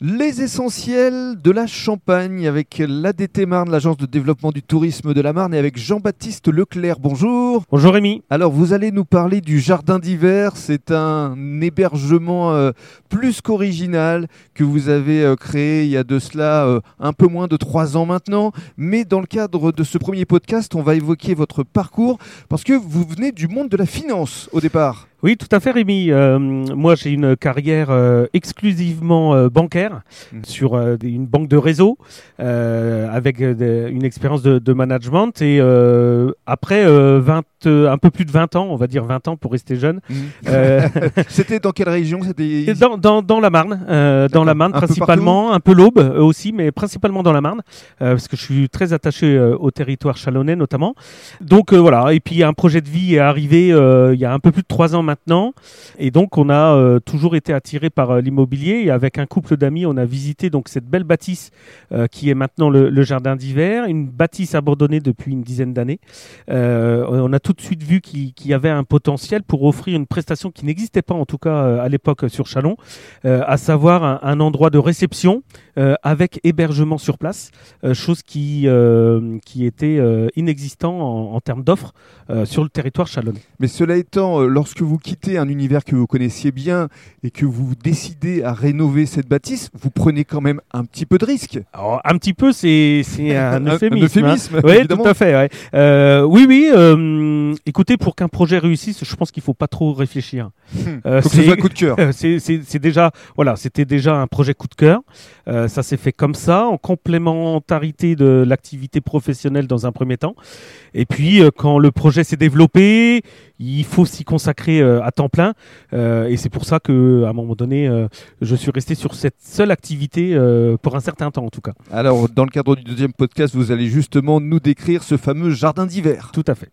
Les essentiels de la Champagne avec l'ADT Marne, l'agence de développement du tourisme de la Marne, et avec Jean-Baptiste Leclerc. Bonjour. Bonjour Rémi. Alors vous allez nous parler du jardin d'hiver. C'est un hébergement euh, plus qu'original que vous avez euh, créé il y a de cela euh, un peu moins de trois ans maintenant. Mais dans le cadre de ce premier podcast, on va évoquer votre parcours parce que vous venez du monde de la finance au départ. Oui, tout à fait, Rémi. Euh, moi, j'ai une carrière euh, exclusivement euh, bancaire Mhm. sur une banque de réseau, avec une expérience de, de management. Et après euh, 20, euh, un peu plus de 20 ans, on va dire 20 ans pour rester jeune, euh, C'était dans quelle région C'était dans, dans, dans la Marne, dans la Marne Un peu principalement, un peu l'Aube aussi, mais principalement dans la Marne, parce que je suis très attaché au territoire chalonnais notamment. Donc voilà, et puis un projet de vie est arrivé il y a un peu plus de trois ans maintenant, et donc on a euh, toujours été attiré par euh, l'immobilier. Et avec un couple d'amis, on a visité donc cette belle bâtisse euh, qui est maintenant le, jardin d'hiver, une bâtisse abandonnée depuis une dizaine d'années. On a tout de suite vu qu'il y avait un potentiel pour offrir une prestation qui n'existait pas en tout cas à l'époque sur Chalon, à savoir un, endroit de réception avec hébergement sur place, chose qui, était inexistant en, en termes d'offres sur le territoire chalonnais. Mais cela étant, lorsque vous quittez un univers que vous connaissiez bien et que vous décidez à rénover cette bâtisse, vous prenez quand même un petit peu de risque. Alors un petit peu, c'est un euphémisme. hein. Oui, évidemment. tout à fait. ouais. Euh, oui, oui. euh, écoutez, pour qu'un projet réussisse, je pense qu'il faut pas trop réfléchir. Euh, que ce c'est- soit coup de cœur. Euh, c'est- déjà voilà, c'était déjà un projet coup de cœur. Euh, ça s'est fait comme ça, en complémentarité de l'activité professionnelle dans un premier temps. Et puis euh, quand le projet s'est développé, il faut s'y consacrer euh, à temps plein. Euh, et c'est pour ça que à un moment donné, euh, je suis resté sur cette seule activité euh, pour un certain temps en tout cas. Alors, dans le cadre du deuxième podcast, vous allez justement nous décrire ce fameux jardin d'hiver. Tout à fait.